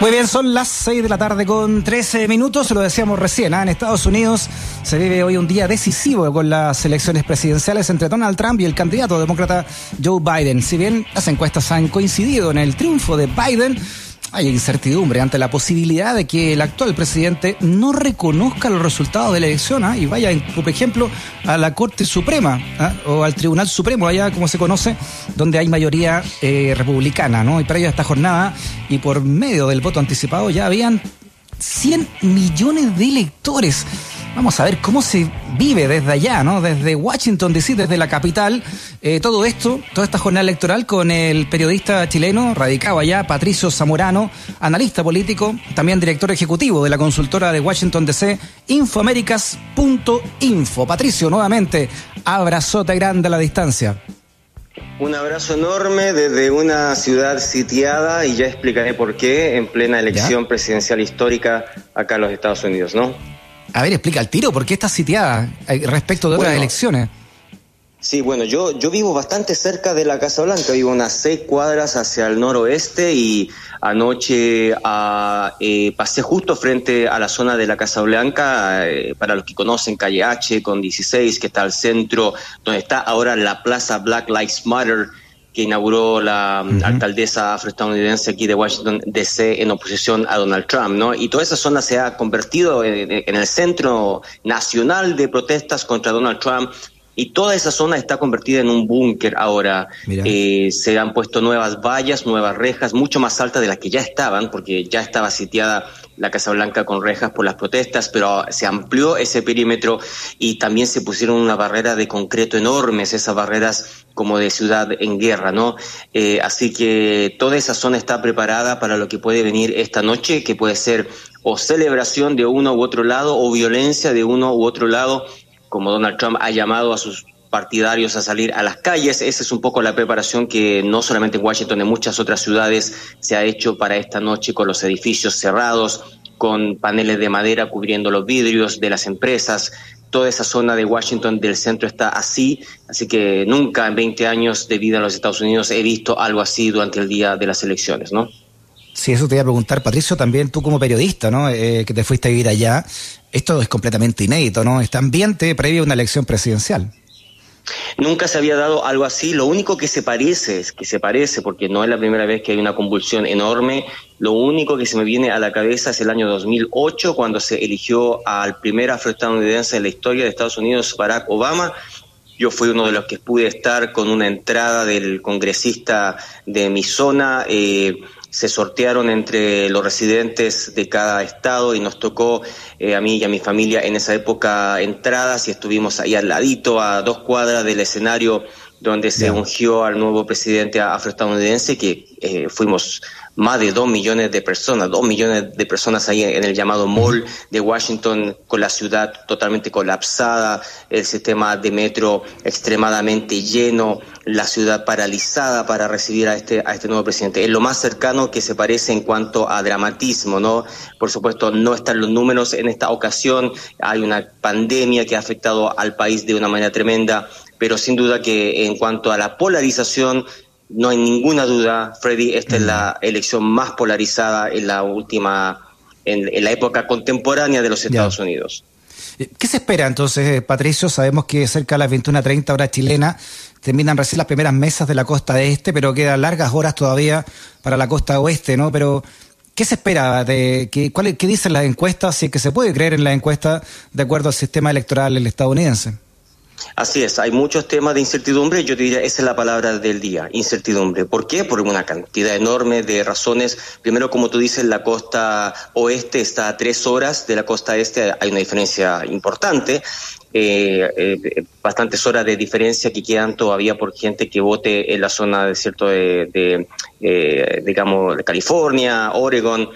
Muy bien, son las 6 de la tarde con 13 minutos, lo decíamos recién, ¿ah? en Estados Unidos se vive hoy un día decisivo con las elecciones presidenciales entre Donald Trump y el candidato demócrata Joe Biden. Si bien las encuestas han coincidido en el triunfo de Biden, hay incertidumbre ante la posibilidad de que el actual presidente no reconozca los resultados de la elección ¿ah? y vaya, por ejemplo, a la Corte Suprema ¿ah? o al Tribunal Supremo, allá como se conoce, donde hay mayoría eh, republicana. ¿no? Y para ello esta jornada, y por medio del voto anticipado, ya habían 100 millones de electores Vamos a ver cómo se vive desde allá, ¿no? Desde Washington DC, desde la capital, eh, todo esto, toda esta jornada electoral con el periodista chileno radicado allá, Patricio Zamorano, analista político, también director ejecutivo de la consultora de Washington DC, infoaméricas.info. Patricio, nuevamente, abrazote grande a la distancia. Un abrazo enorme desde una ciudad sitiada y ya explicaré por qué en plena elección presidencial histórica acá en los Estados Unidos, ¿no? A ver, explica el tiro, ¿por qué está sitiada eh, respecto de otras elecciones? Sí, bueno, yo, yo vivo bastante cerca de la Casa Blanca, vivo unas seis cuadras hacia el noroeste y anoche ah, eh, pasé justo frente a la zona de la Casa Blanca, eh, para los que conocen calle H con 16, que está al centro, donde está ahora la Plaza Black Lives Matter que inauguró la mm, alcaldesa afroestadounidense aquí de Washington DC en oposición a Donald Trump, ¿no? Y toda esa zona se ha convertido en, el centro nacional de protestas contra Donald Trump. Y toda esa zona está convertida en un búnker ahora. Eh, se han puesto nuevas vallas, nuevas rejas, mucho más altas de las que ya estaban, porque ya estaba sitiada la Casa Blanca con rejas por las protestas, pero se amplió ese perímetro y también se pusieron una barrera de concreto enormes, esas barreras como de ciudad en guerra, ¿no? Eh, así que toda esa zona está preparada para lo que puede venir esta noche, que puede ser o celebración de uno u otro lado o violencia de uno u otro lado, como Donald Trump ha llamado a sus partidarios a salir a las calles. Esa es un poco la preparación que no solamente en Washington, en muchas otras ciudades se ha hecho para esta noche con los edificios cerrados, con paneles de madera cubriendo los vidrios de las empresas. Toda esa zona de Washington del centro está así, así que nunca en 20 años de vida en los Estados Unidos he visto algo así durante el día de las elecciones, ¿no? Sí, eso te iba a preguntar, Patricio, también tú como periodista, ¿no? Eh, que te fuiste a vivir allá, esto es completamente inédito, ¿no? Este ambiente previo a una elección presidencial. Nunca se había dado algo así. Lo único que se parece, que se parece, porque no es la primera vez que hay una convulsión enorme, lo único que se me viene a la cabeza es el año 2008, cuando se eligió al primer afroestadounidense en la historia de Estados Unidos, Barack Obama. Yo fui uno de los que pude estar con una entrada del congresista de mi zona. Eh, se sortearon entre los residentes de cada estado y nos tocó eh, a mí y a mi familia en esa época entradas y estuvimos ahí al ladito, a dos cuadras del escenario donde se ungió al nuevo presidente afroestadounidense, que eh, fuimos más de dos millones de personas, dos millones de personas ahí en el llamado Mall de Washington, con la ciudad totalmente colapsada, el sistema de metro extremadamente lleno, la ciudad paralizada para recibir a este, a este nuevo presidente. Es lo más cercano que se parece en cuanto a dramatismo, ¿no? Por supuesto, no están los números en esta ocasión, hay una pandemia que ha afectado al país de una manera tremenda, pero sin duda que en cuanto a la polarización, no hay ninguna duda, Freddy, esta es la elección más polarizada en la última, en, la época contemporánea de los Estados Unidos. Eh, ¿Qué se espera entonces, eh, Patricio? Sabemos que cerca de las 21.30 horas chilenas terminan recién las primeras mesas de la costa este, pero quedan largas horas todavía para la costa oeste, ¿no? Pero, ¿qué se espera? De, que, cuál, ¿Qué dicen las encuestas? Si es que se puede creer en las encuestas de acuerdo al sistema electoral estadounidense. Así es, hay muchos temas de incertidumbre, yo diría, esa es la palabra del día, incertidumbre. ¿Por qué? Por una cantidad enorme de razones. Primero, como tú dices, la costa oeste está a tres horas de la costa este, hay una diferencia importante. Eh, eh, bastantes horas de diferencia que quedan todavía por gente que vote en la zona de cierto de, eh, digamos de California, Oregon,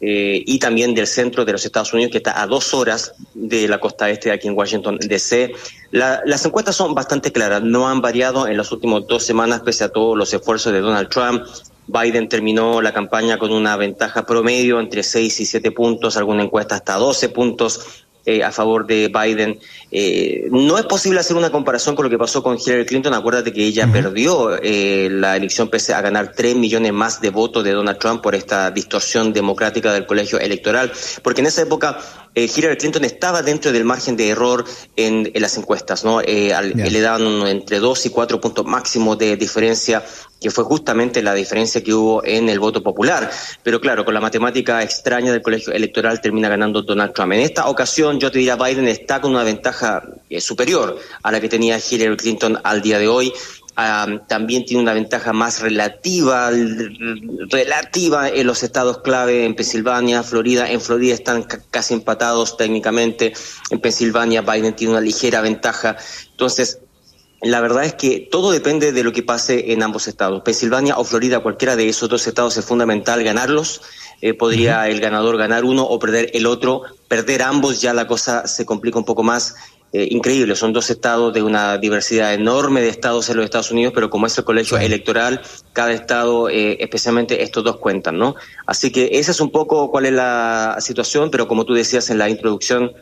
eh, y también del centro de los Estados Unidos, que está a dos horas de la costa este, aquí en Washington, D.C. las encuestas son bastante claras, no han variado en las últimas dos semanas, pese a todos los esfuerzos de Donald Trump. Biden terminó la campaña con una ventaja promedio entre 6 y 7 puntos, alguna encuesta hasta 12 puntos eh, a favor de Biden. Eh, no es posible hacer una comparación con lo que pasó con Hillary Clinton. Acuérdate que ella perdió eh, la elección pese a ganar tres millones más de votos de Donald Trump por esta distorsión democrática del colegio electoral. Porque en esa época Hillary Clinton estaba dentro del margen de error en, las encuestas, ¿no? le daban entre dos y cuatro puntos máximos de diferencia que fue justamente la diferencia que hubo en el voto popular. Pero claro, con la matemática extraña del colegio electoral termina ganando Donald Trump. En esta ocasión, yo te diría, Biden está con una ventaja eh, superior a la que tenía Hillary Clinton al día de hoy. También tiene una ventaja más relativa, relativa en los estados clave en Pensilvania, Florida. En Florida están casi empatados técnicamente. En Pensilvania Biden tiene una ligera ventaja. Entonces, la verdad es que todo depende de lo que pase en ambos estados. Pensilvania o Florida, cualquiera de esos dos estados es fundamental ganarlos. Eh, podría el ganador ganar uno o perder el otro. Perder ambos ya la cosa se complica un poco más. Eh, increíble, son dos estados de una diversidad enorme de estados en los Estados Unidos, pero como es el colegio electoral, cada estado, eh, especialmente estos dos cuentan, ¿no? Así que esa es un poco cuál es la situación, pero como tú decías en la introducción,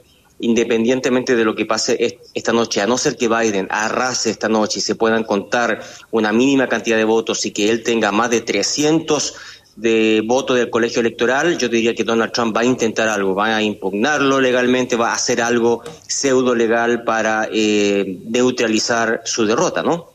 independientemente de lo que pase esta noche, a no ser que Biden arrase esta noche y se puedan contar una mínima cantidad de votos y que él tenga más de 300 de votos del colegio electoral, yo diría que Donald Trump va a intentar algo, va a impugnarlo legalmente, va a hacer algo pseudo legal para eh, neutralizar su derrota, ¿no?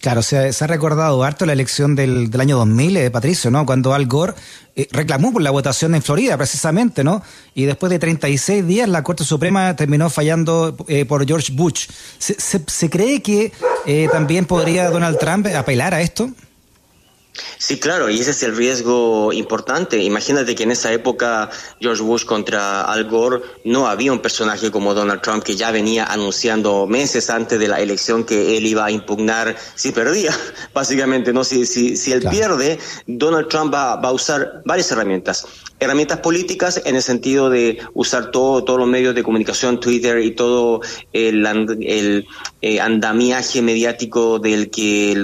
Claro, se ha, recordado harto la elección del, del año 2000, eh, Patricio, ¿no? Cuando Al Gore eh, reclamó por la votación en Florida, precisamente, ¿no? Y después de 36 días, la Corte Suprema terminó fallando eh, por George Bush. ¿Se, se cree que también podría Donald Trump apelar a esto? Sí, claro, y ese es el riesgo importante. Imagínate que en esa época George Bush contra Al Gore no había un personaje como Donald Trump que ya venía anunciando meses antes de la elección que él iba a impugnar si perdía, básicamente, no si si, si él pierde, Donald Trump va, va a usar varias herramientas. Herramientas políticas en el sentido de usar todo, todos los medios de comunicación, Twitter y todo el, el eh, andamiaje mediático del que,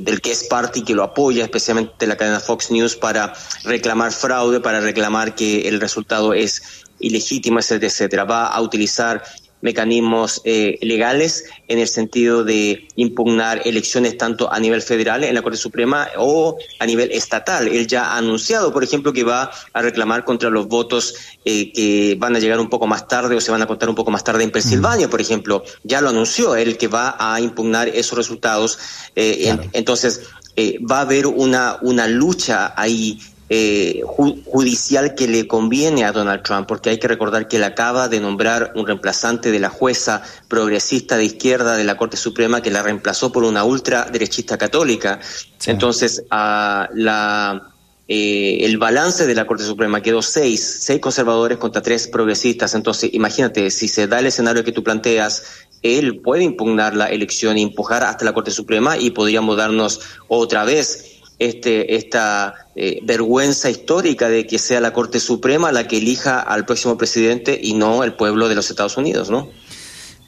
del que es parte y que lo apoya, especialmente la cadena Fox News, para reclamar fraude, para reclamar que el resultado es ilegítimo, etcétera, etcétera. Va a utilizar mecanismos eh, legales en el sentido de impugnar elecciones tanto a nivel federal en la Corte Suprema o a nivel estatal. Él ya ha anunciado, por ejemplo, que va a reclamar contra los votos eh, que van a llegar un poco más tarde o se van a contar un poco más tarde en Pensilvania, por ejemplo. Ya lo anunció él que va a impugnar esos resultados. Eh, entonces, va a haber una, una lucha ahí eh, judicial que le conviene a Donald Trump, porque hay que recordar que él acaba de nombrar un reemplazante de la jueza progresista de izquierda de la Corte Suprema que la reemplazó por una ultraderechista católica. Entonces, a la, eh, el balance de la Corte Suprema quedó seis, seis conservadores contra tres progresistas. Entonces, imagínate, si se da el escenario que tú planteas, él puede impugnar la elección e empujar hasta la Corte Suprema y podríamos darnos otra vez este, esta eh, vergüenza histórica de que sea la Corte Suprema la que elija al próximo presidente y no el pueblo de los Estados Unidos, ¿no?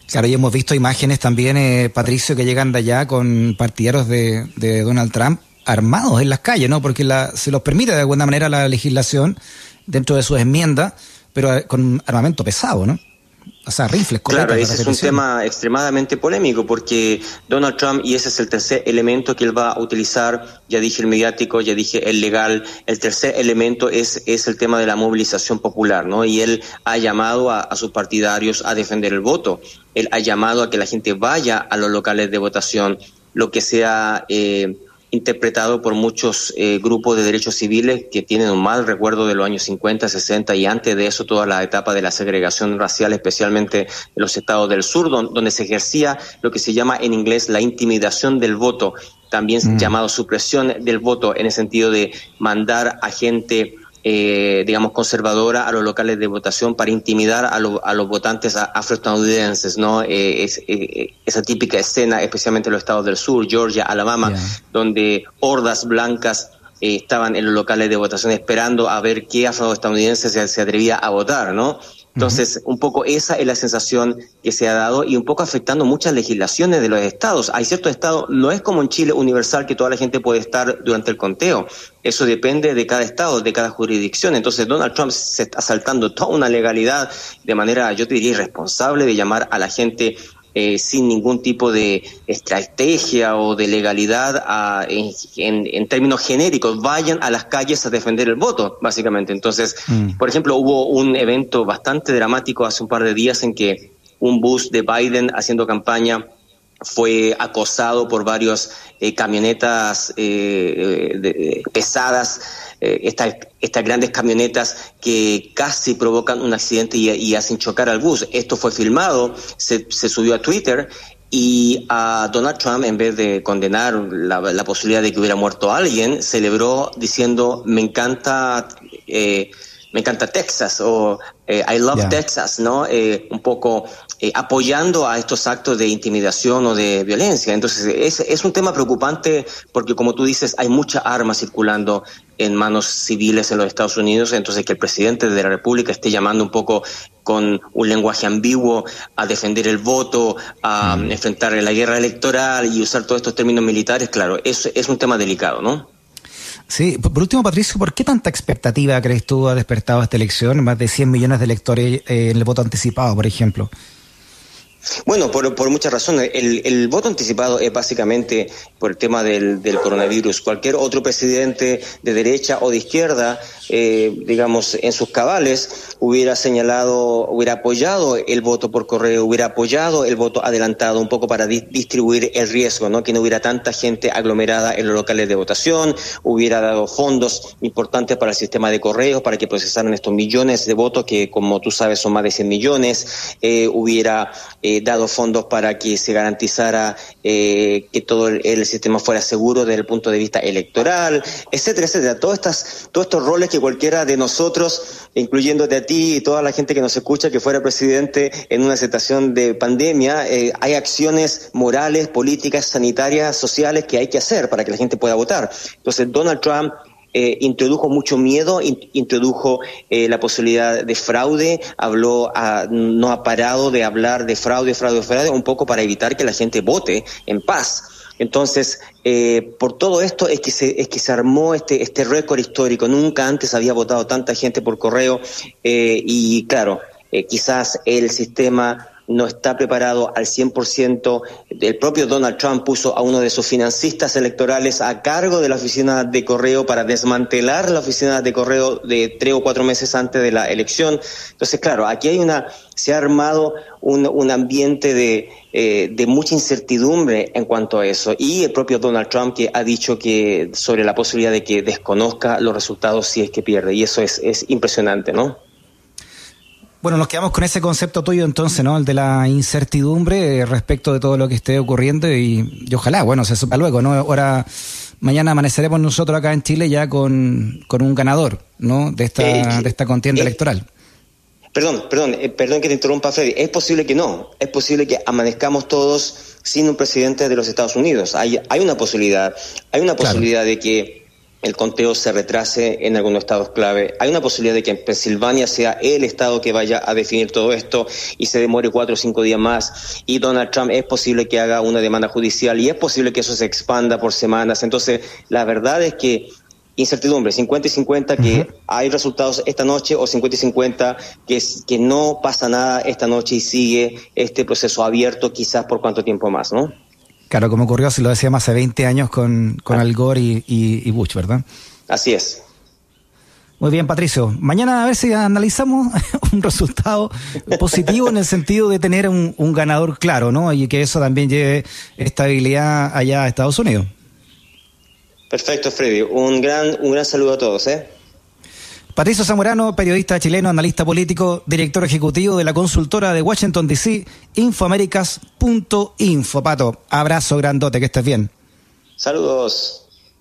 Claro, y hemos visto imágenes también, eh, Patricio, que llegan de allá con partidarios de, de, Donald Trump armados en las calles, ¿no? Porque la, se los permite de alguna manera la legislación dentro de sus enmiendas, pero eh, con armamento pesado, ¿no? O sea, rifles, Claro, ese es un tema extremadamente polémico porque Donald Trump, y ese es el tercer elemento que él va a utilizar, ya dije el mediático, ya dije el legal, el tercer elemento es, es el tema de la movilización popular, ¿no? Y él ha llamado a, sus partidarios a defender el voto, él ha llamado a que la gente vaya a los locales de votación, lo que sea... Eh, interpretado por muchos eh, grupos de derechos civiles que tienen un mal recuerdo de los años 50, 60 y antes de eso toda la etapa de la segregación racial, especialmente en los estados del sur, donde se ejercía lo que se llama en inglés la intimidación del voto, también mm. llamado supresión del voto en el sentido de mandar a gente eh, digamos, conservadora a los locales de votación para intimidar a, a los votantes afroestadounidenses, ¿no? Eh, es, eh, esa típica escena, especialmente en los estados del sur, Georgia, Alabama, donde hordas blancas estaban en los locales de votación esperando a ver qué afroestadounidense se, se atrevía a votar, ¿no? Entonces, un poco esa es la sensación que se ha dado y un poco afectando muchas legislaciones de los estados. Hay ciertos estados, no es como en Chile universal que toda la gente puede estar durante el conteo. Eso depende de cada estado, de cada jurisdicción. Entonces, Donald Trump se está saltando toda una legalidad de manera, yo te diría, irresponsable de llamar a la gente eh, sin ningún tipo de estrategia o de legalidad en, términos genéricos, vayan a las calles a defender el voto, básicamente. Entonces, mm. por ejemplo, hubo un evento bastante dramático hace un par de días en que un bus de Biden haciendo campaña fue acosado por varios eh, camionetas eh, pesadas eh, estas, estas grandes camionetas que casi provocan un accidente y, hacen chocar al bus. Esto fue filmado, se, se, subió a Twitter y a Donald Trump, en vez de condenar la, la posibilidad de que hubiera muerto alguien, celebró diciendo, me encanta... Eh, me encanta Texas o eh, I love Texas, ¿no? Eh, un poco eh, apoyando a estos actos de intimidación o de violencia. Entonces, es, es un tema preocupante porque, como tú dices, hay mucha arma circulando en manos civiles en los Estados Unidos, entonces que el presidente de la República esté llamando un poco con un lenguaje ambiguo a defender el voto, a mm. enfrentar la guerra electoral y usar todos estos términos militares, claro, es, es un tema delicado, ¿no? Sí, por último, Patricio, ¿por qué tanta expectativa crees tú ha despertado esta elección? Más de 100 millones de electores eh, en el voto anticipado, por ejemplo. Bueno, por, muchas razones. El, el, voto anticipado es básicamente por el tema del, del, coronavirus. Cualquier otro presidente de derecha o de izquierda, eh, digamos, en sus cabales, hubiera señalado, hubiera apoyado el voto por correo, hubiera apoyado el voto adelantado, un poco para distribuir el riesgo, ¿no? Que no hubiera tanta gente aglomerada en los locales de votación, hubiera dado fondos importantes para el sistema de correos, para que procesaran estos millones de votos, que como tú sabes son más de 100 millones, eh, hubiera eh, dado fondos para que se garantizara eh, que todo el, sistema fuera seguro desde el punto de vista electoral, etcétera, etcétera. Todos, estas, todos estos roles que cualquiera de nosotros, incluyéndote a ti y toda la gente que nos escucha, que fuera presidente en una situación de pandemia, eh, hay acciones morales, políticas, sanitarias, sociales que hay que hacer para que la gente pueda votar. Entonces, Donald Trump eh, introdujo mucho miedo, introdujo eh, la posibilidad de fraude, habló, no ha parado de hablar de fraude, fraude, fraude, un poco para evitar que la gente vote en paz. Entonces, eh, por todo esto es que se, es que se armó este, este récord histórico. Nunca antes había votado tanta gente por correo y claro, quizás el sistema no está preparado al 100%. El propio Donald Trump puso a uno de sus financistas electorales a cargo de la oficina de correo para desmantelar la oficina de correo de tres o cuatro meses antes de la elección. Entonces, claro, aquí hay una, se ha armado un, un ambiente de, eh, de mucha incertidumbre en cuanto a eso. Y el propio Donald Trump que ha dicho que sobre la posibilidad de que desconozca los resultados si es que pierde. Y eso es, es impresionante, ¿no? Bueno, nos quedamos con ese concepto tuyo entonces, ¿no? El de la incertidumbre respecto de todo lo que esté ocurriendo y, ojalá, bueno, se sepa luego, ¿no? Ahora, mañana amaneceremos nosotros acá en Chile ya con, un ganador, ¿no? De esta, eh, de esta contienda eh, electoral. Perdón, perdón, eh, perdón que te interrumpa, Freddy. Es posible que no. Es posible que amanezcamos todos sin un presidente de los Estados Unidos. Hay, hay una posibilidad. Hay una posibilidad de que el conteo se retrase en algunos estados clave. Hay una posibilidad de que en Pensilvania sea el estado que vaya a definir todo esto y se demore cuatro o cinco días más. Y Donald Trump es posible que haga una demanda judicial y es posible que eso se expanda por semanas. Entonces, la verdad es que incertidumbre, 50 y 50 que hay resultados esta noche o 50 y 50 que, que no pasa nada esta noche y sigue este proceso abierto quizás por cuánto tiempo más, ¿no? Claro, como ocurrió, si lo decíamos hace 20 años con, con Al Gore y, Bush, ¿verdad? Así es. Muy bien, Patricio. Mañana a ver si analizamos un resultado positivo en el sentido de tener un, un, ganador claro, ¿no? Y que eso también lleve estabilidad allá a Estados Unidos. Perfecto, Freddy. Un gran, un gran saludo a todos, ¿eh? Patricio Zamorano, periodista chileno, analista político, director ejecutivo de la consultora de Washington DC, infoaméricas.info. Pato, abrazo grandote, que estés bien. Saludos.